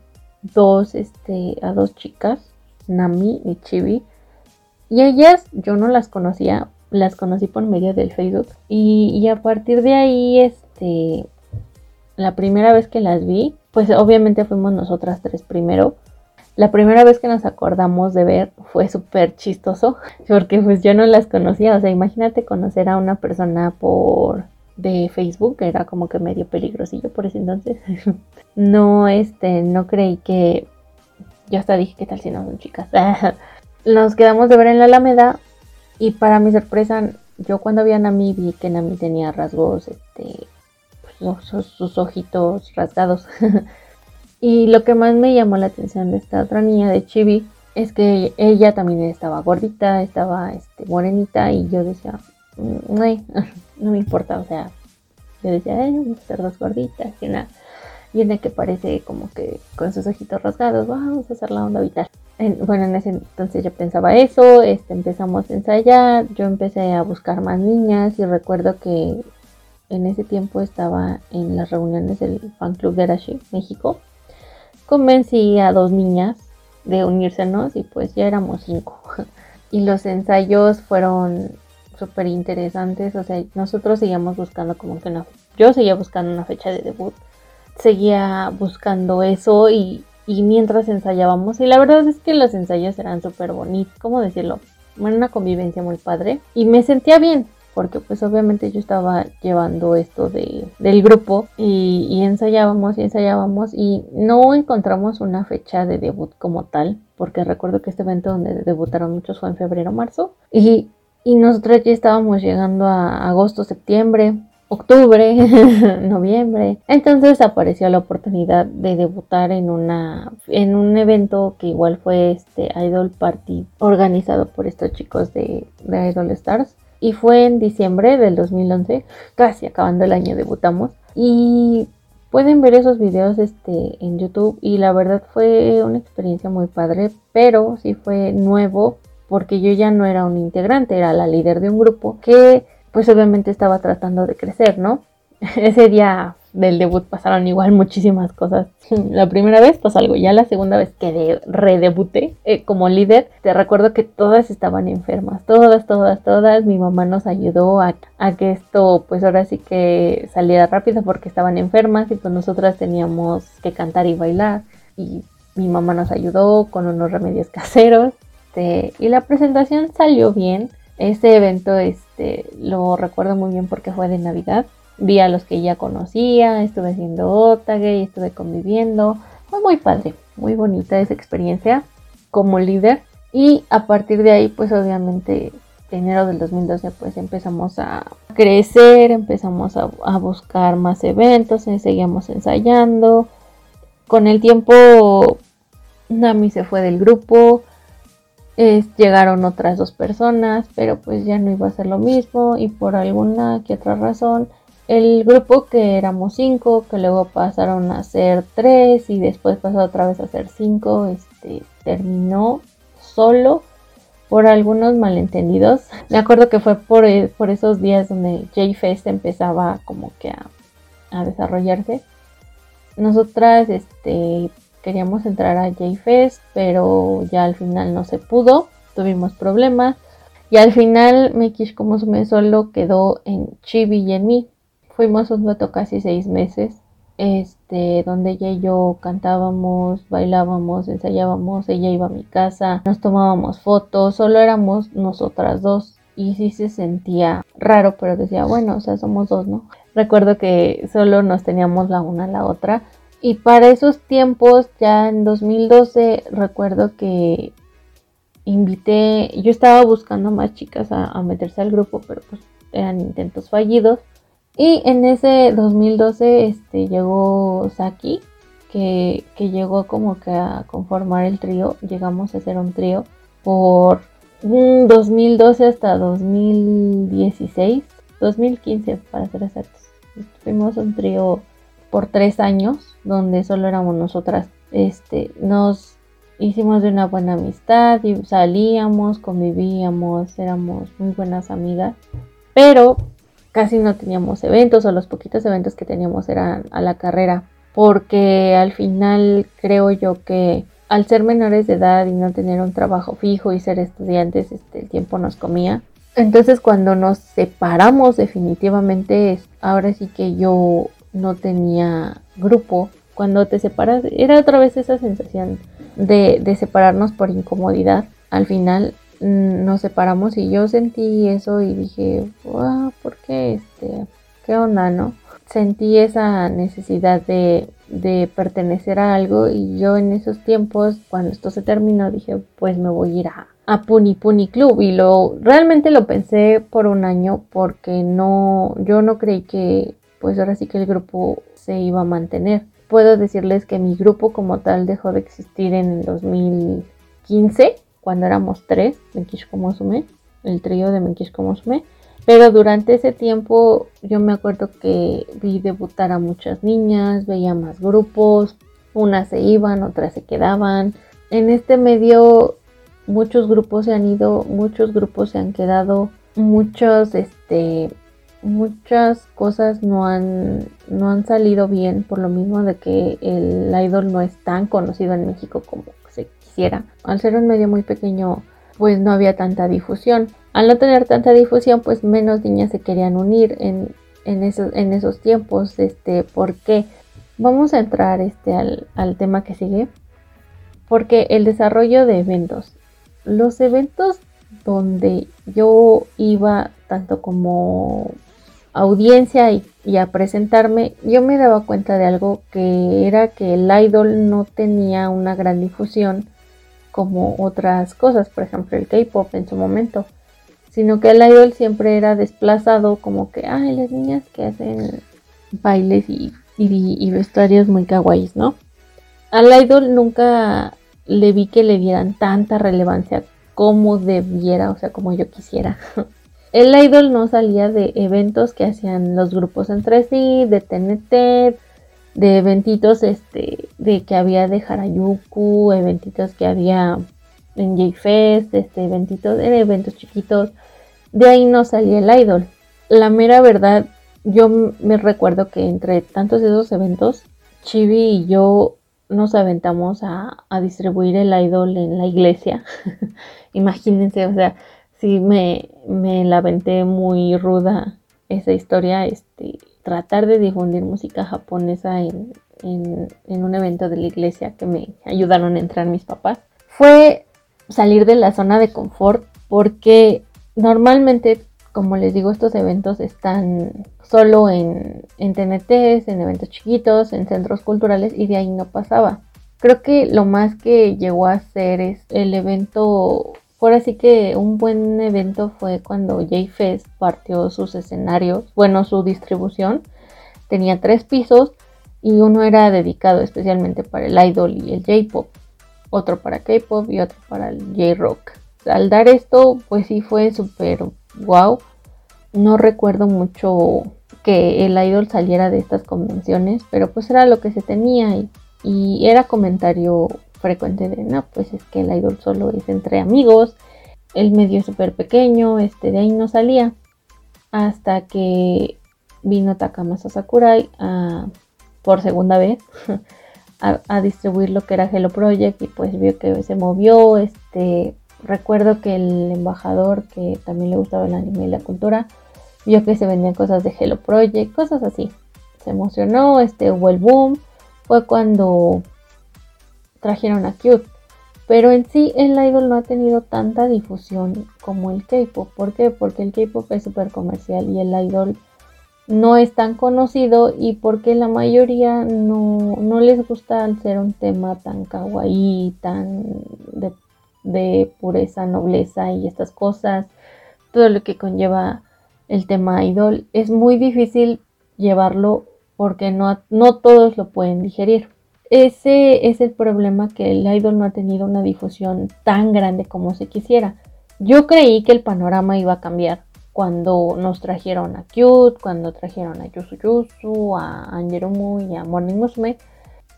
dos, este, a dos chicas, Nami y Chibi. Y ellas yo no las conocía, las conocí por medio del Facebook y, a partir de ahí, este, la primera vez que las vi, pues obviamente fuimos nosotras tres primero. La primera vez que nos acordamos de ver fue súper chistoso porque pues yo no las conocía, o sea, imagínate conocer a una persona por de Facebook, era como que medio peligrosillo por ese entonces. no, este, no creí que yo hasta dije, ¿qué tal si no son chicas? nos quedamos de ver en la Alameda y para mi sorpresa, yo cuando vi a Nami vi que Nami tenía rasgos, este, pues, sus, ojitos rasgados. y lo que más me llamó la atención de esta otra niña de Chibi es que ella también estaba gordita, estaba este, morenita y yo decía, mm, no, me importa, o sea, yo decía, eh, vamos a hacer dos gorditas y una, y una que parece como que con sus ojitos rasgados, vamos a hacer la onda vital. Bueno, en ese entonces yo pensaba eso, este, empezamos a ensayar, yo empecé a buscar más niñas y recuerdo que en ese tiempo estaba en las reuniones del fan club de Arashi, México. Convencí a dos niñas de unírsenos y pues ya éramos cinco. y los ensayos fueron súper interesantes, o sea, nosotros seguíamos buscando como que una, yo seguía buscando una fecha de debut, seguía buscando eso y y mientras ensayábamos, y la verdad es que los ensayos eran súper bonitos, ¿cómo decirlo? Bueno, una convivencia muy padre y me sentía bien porque pues obviamente yo estaba llevando esto de, del grupo y, y, ensayábamos y ensayábamos y no encontramos una fecha de debut como tal porque recuerdo que este evento donde debutaron muchos fue en febrero marzo y, y nosotros ya estábamos llegando a agosto septiembre octubre, noviembre. Entonces apareció la oportunidad de debutar en una en un evento que igual fue este Idol Party organizado por estos chicos de, de Idol Stars. Y fue en diciembre del 2011, casi acabando el año debutamos. Y pueden ver esos videos este en YouTube. Y la verdad fue una experiencia muy padre, pero sí fue nuevo porque yo ya no era un integrante, era la líder de un grupo que pues obviamente estaba tratando de crecer, ¿no? Ese día del debut pasaron igual muchísimas cosas. La primera vez pasó algo, ya la segunda vez que redebuté eh, como líder, te recuerdo que todas estaban enfermas, todas, todas, todas. Mi mamá nos ayudó a, a, que esto pues ahora sí que saliera rápido porque estaban enfermas y pues nosotras teníamos que cantar y bailar y mi mamá nos ayudó con unos remedios caseros este, y la presentación salió bien. Ese evento este, lo recuerdo muy bien porque fue de Navidad. Vi a los que ya conocía, estuve haciendo otage, estuve conviviendo. Fue muy padre, muy bonita esa experiencia como líder. Y a partir de ahí, pues obviamente, enero del 2012, pues empezamos a crecer, empezamos a, a buscar más eventos, seguíamos ensayando. Con el tiempo, Nami se fue del grupo, llegaron otras dos personas, pero pues ya no iba a ser lo mismo y por alguna que otra razón el grupo que éramos cinco, que luego pasaron a ser tres y después pasó otra vez a ser cinco, este, terminó solo por algunos malentendidos. Me acuerdo que fue por, e, por esos días donde J-Fest empezaba como que a, a desarrollarse. Nosotras, este, queríamos entrar a J-Fest, pero ya al final no se pudo, tuvimos problemas. Y al final Mikish como me solo quedó en Chibi y en mí. Fuimos un dueto casi seis meses, este, donde ella y yo cantábamos, bailábamos, ensayábamos, ella iba a mi casa, nos tomábamos fotos, solo éramos nosotras dos. Y sí se sentía raro, pero decía, bueno, o sea, somos dos, ¿no? Recuerdo que solo nos teníamos la una a la otra, y para esos tiempos, ya en 2012, recuerdo que invité, yo estaba buscando más chicas a, meterse al grupo, pero pues eran intentos fallidos. Y en ese 2012 este, llegó Saki, que, que, llegó como que a conformar el trío. Llegamos a hacer un trío por 2012 hasta 2016, 2015 para ser exactos. Fuimos un trío por tres años, donde solo éramos nosotras. Este, nos hicimos de una buena amistad y salíamos, convivíamos, éramos muy buenas amigas, pero casi no teníamos eventos o los poquitos eventos que teníamos eran a la carrera, porque al final creo yo que al ser menores de edad y no tener un trabajo fijo y ser estudiantes, este, el tiempo nos comía. Entonces cuando nos separamos definitivamente, ahora sí que yo no tenía grupo. Cuando te separas, era otra vez esa sensación de, de separarnos por incomodidad. Al final mm, nos separamos y yo sentí eso y dije, ¿por qué este? ¿Qué onda, no? Sentí esa necesidad de, de pertenecer a algo y yo en esos tiempos, cuando esto se terminó, dije, pues me voy a ir a, a Puni Puni Club y lo realmente lo pensé por un año porque no yo no creí que pues ahora sí que el grupo se iba a mantener. Puedo decirles que mi grupo como tal dejó de existir en el 2015, cuando éramos tres, Menkish Komosume, el trío de Menkish Komosume. Pero durante ese tiempo yo me acuerdo que vi debutar a muchas niñas, veía más grupos, unas se iban, otras se quedaban. en este medio muchos grupos se han ido, muchos grupos se han quedado, muchos, este, muchas cosas no han, no han salido bien por lo mismo de que el idol no es tan conocido en México como se quisiera. Al ser un medio muy pequeño, pues no había tanta difusión. Al no tener tanta difusión, pues menos niñas se querían unir en, en, esos, en esos tiempos. Este, ¿Por qué? Vamos a entrar este, al, al tema que sigue. Porque el desarrollo de eventos. Los eventos donde yo iba tanto como audiencia y, a presentarme, yo me daba cuenta de algo que era que el idol no tenía una gran difusión como otras cosas, por ejemplo el K-pop en su momento, sino que el idol siempre era desplazado como que, ay, las niñas que hacen bailes y, y, vestuarios muy kawaiis, ¿no? Al idol nunca le vi que le dieran tanta relevancia como debiera, o sea, como yo quisiera. El idol no salía de eventos que hacían los grupos entre sí, de TNT, de eventitos este, de que había de Harajuku, eventitos que había en J-Fest, este, eventitos, de eventos chiquitos. De ahí no salía el idol. La mera verdad, yo me recuerdo que entre tantos de esos eventos, Chibi y yo nos aventamos a, a distribuir el idol en la iglesia. Imagínense, o sea, sí me, me la muy ruda esa historia, este, tratar de difundir música japonesa en, en, un evento de la iglesia que me ayudaron a entrar mis papás, fue salir de la zona de confort porque normalmente, como les digo, estos eventos están solo en, en TNTs, en eventos chiquitos, en centros culturales y de ahí no pasaba. Creo que lo más que llegó a ser es el evento por así que un buen evento fue cuando J-Fest partió sus escenarios, bueno, su distribución. Tenía tres pisos y uno era dedicado especialmente para el idol y el J-Pop, otro para K-Pop y otro para el J-Rock. Al dar esto, pues sí fue súper wow. No recuerdo mucho que el idol saliera de estas convenciones, pero pues era lo que se tenía y, y era comentario frecuente de, no, pues es que el idol solo es entre amigos, el medio súper pequeño, este, de ahí no salía. Hasta que vino Takamasa Sakurai a, por segunda vez a, distribuir lo que era Hello Project y pues vio que se movió. Este, recuerdo que el embajador que también le gustaba el anime y la cultura vio que se vendían cosas de Hello Project, cosas así. Se emocionó, este, hubo el boom. Fue cuando trajeron a Cute. Pero en sí el idol no ha tenido tanta difusión como el K-pop. ¿Por qué? Porque el K-pop es súper comercial y el idol no es tan conocido y porque la mayoría no, no les gusta al ser un tema tan kawaii, tan de, de, pureza, nobleza y estas cosas, todo lo que conlleva el tema idol, es muy difícil llevarlo porque no, no todos lo pueden digerir. Ese es el problema que el idol no ha tenido una difusión tan grande como se quisiera. Yo creí que el panorama iba a cambiar cuando nos trajeron a Cute, cuando trajeron a Yusu Yusu, a Angerumu y a Morning Musume.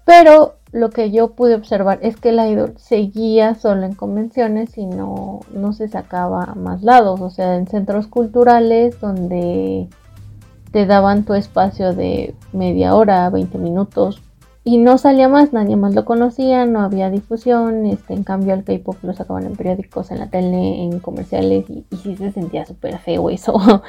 Pero lo que yo pude observar es que el idol seguía solo en convenciones y no, no se sacaba a más lados, o sea, en centros culturales donde te daban tu espacio de media hora, 20 minutos, y no salía más, nadie más lo conocía, no había difusión, este, en cambio el K-pop lo sacaban en periódicos, en la tele, en comerciales y, sí se sentía súper feo eso,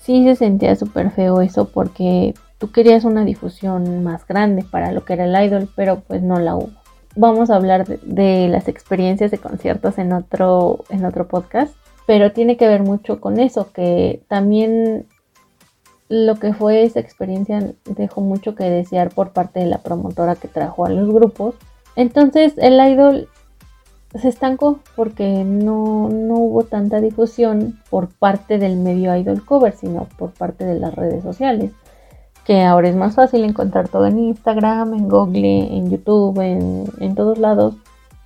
sí se sentía súper feo eso porque tú querías una difusión más grande para lo que era el idol, pero pues no la hubo. Vamos a hablar de, de las experiencias de conciertos en otro, en otro podcast, pero tiene que ver mucho con eso, que también lo que fue esa experiencia dejó mucho que desear por parte de la promotora que trajo a los grupos. Entonces el idol se estancó porque no, no, hubo tanta difusión por parte del medio idol cover, sino por parte de las redes sociales. Que ahora es más fácil encontrar todo en Instagram, en Google, en YouTube, en, en todos lados.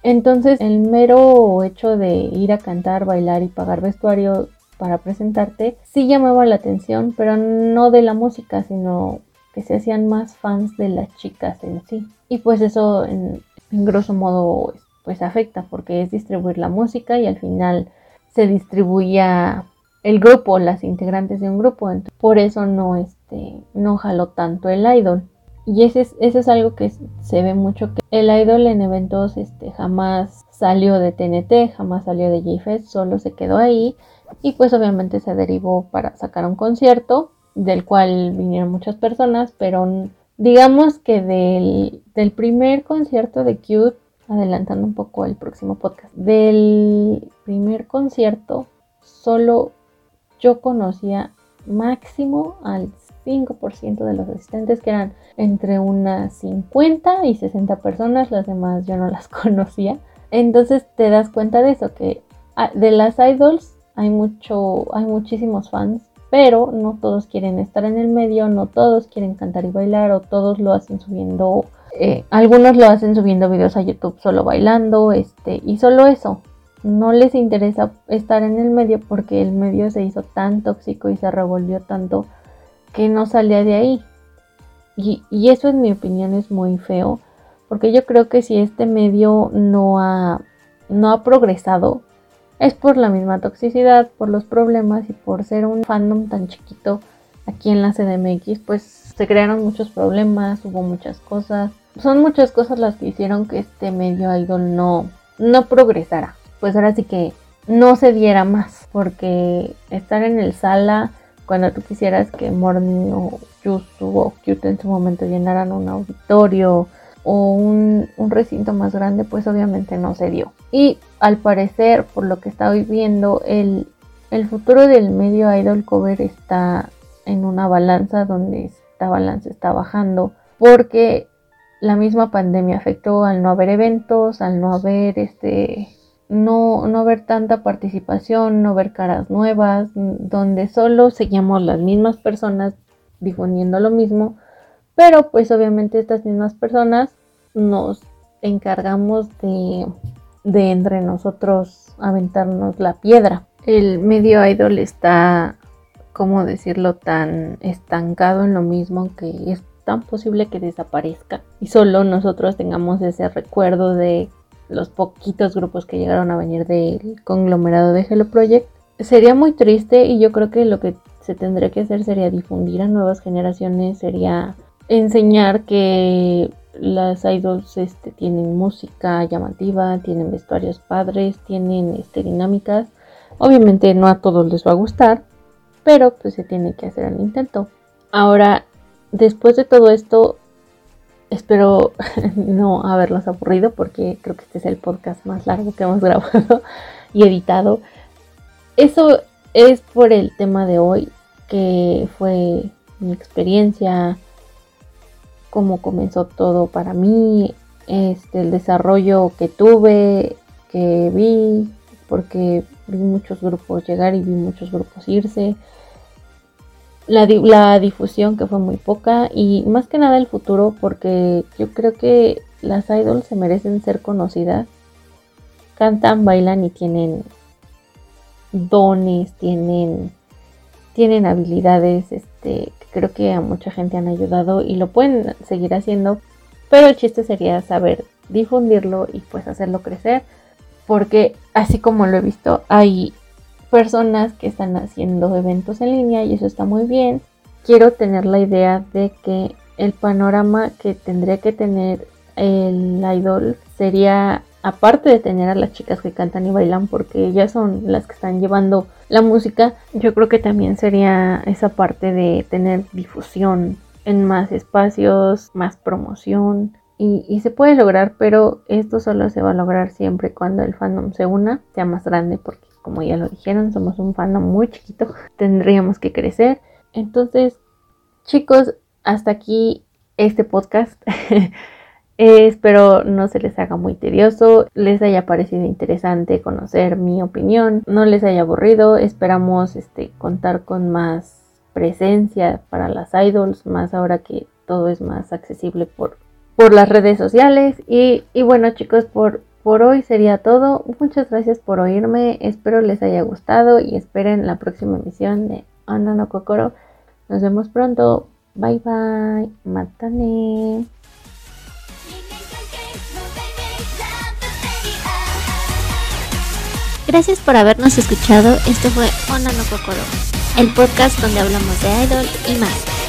Entonces el mero hecho de ir a cantar, bailar y pagar vestuario para presentarte, sí llamaba la atención, pero no de la música, sino que se hacían más fans de las chicas en sí. Y pues eso en, grosso modo pues afecta porque es distribuir la música y al final se distribuía el grupo, las integrantes de un grupo. por eso no, este, no jaló tanto el idol. Y ese es, eso es algo que se ve mucho, que el idol en eventos este, jamás salió de TNT, jamás salió de JFest, solo se quedó ahí y pues obviamente se derivó para sacar un concierto del cual vinieron muchas personas, pero digamos que del, del primer concierto de Cute, adelantando un poco el próximo podcast, del primer concierto solo yo conocía máximo al 5% de los asistentes, que eran entre unas 50 y 60 personas, las demás yo no las conocía. Entonces te das cuenta de eso, que ah, de las idols hay mucho, hay muchísimos fans, pero no todos quieren estar en el medio, no todos quieren cantar y bailar, o todos lo hacen subiendo, eh, algunos lo hacen subiendo videos a YouTube solo bailando, este, y solo eso. No les interesa estar en el medio porque el medio se hizo tan tóxico y se revolvió tanto que no salía de ahí. Y, eso en mi opinión es muy feo, porque yo creo que si este medio no ha, no ha progresado, es por la misma toxicidad, por los problemas y por ser un fandom tan chiquito aquí en la CDMX, pues se crearon muchos problemas, hubo muchas cosas. Son muchas cosas las que hicieron que este medio idol no, no progresara. Pues ahora sí que no se diera más, porque estar en el sala cuando tú quisieras que Morning o Yusu o Cute en su momento llenaran un auditorio o un, recinto más grande, pues obviamente no se dio. Y al parecer, por lo que estoy viendo, el, futuro del medio idol cover está en una balanza donde esta balanza está bajando porque la misma pandemia afectó al no haber eventos, al no haber este no, no ver tanta participación, no ver caras nuevas, donde solo seguíamos las mismas personas difundiendo lo mismo, pero pues obviamente estas mismas personas nos encargamos de, de entre nosotros aventarnos la piedra. El medio idol está, ¿cómo decirlo?, tan estancado en lo mismo que es tan posible que desaparezca y solo nosotros tengamos ese recuerdo de los poquitos grupos que llegaron a venir del conglomerado de Hello Project. Sería muy triste y yo creo que lo que se tendría que hacer sería difundir a nuevas generaciones, sería enseñar que las idols este, tienen música llamativa, tienen vestuarios padres, tienen este, dinámicas. Obviamente no a todos les va a gustar, pero pues se tiene que hacer el intento. Ahora, después de todo esto, Espero no haberlos aburrido porque creo que este es el podcast más largo que hemos grabado y editado. Eso es por el tema de hoy, que fue mi experiencia, cómo comenzó todo para mí, este, el desarrollo que tuve, que vi, porque vi muchos grupos llegar y vi muchos grupos irse la, difusión que fue muy poca y más que nada el futuro porque yo creo que las idols se merecen ser conocidas. Cantan, bailan y tienen dones, tienen, tienen habilidades este, creo que a mucha gente han ayudado y lo pueden seguir haciendo. Pero el chiste sería saber difundirlo y pues hacerlo crecer. Porque así como lo he visto, hay personas que están haciendo eventos en línea y eso está muy bien. Quiero tener la idea de que el panorama que tendría que tener el idol sería aparte de tener a las chicas que cantan y bailan porque ellas son las que están llevando la música, yo creo que también sería esa parte de tener difusión en más espacios, más promoción y, se puede lograr, pero esto solo se va a lograr siempre cuando el fandom se una, sea más grande porque como ya lo dijeron, somos un fandom muy chiquito, tendríamos que crecer. Entonces, chicos, hasta aquí este podcast. espero no se les haga muy tedioso, les haya parecido interesante conocer mi opinión, no les haya aburrido. Esperamos este, contar con más presencia para las idols, más ahora que todo es más accesible por, las redes sociales. Y, bueno chicos, por, por hoy sería todo. Muchas gracias por oírme. Espero les haya gustado y esperen la próxima emisión de Anda no Kokoro. Nos vemos pronto. Bye bye. Matane. Gracias por habernos escuchado. Este fue Ona no Kokoro, el podcast donde hablamos de idol y más.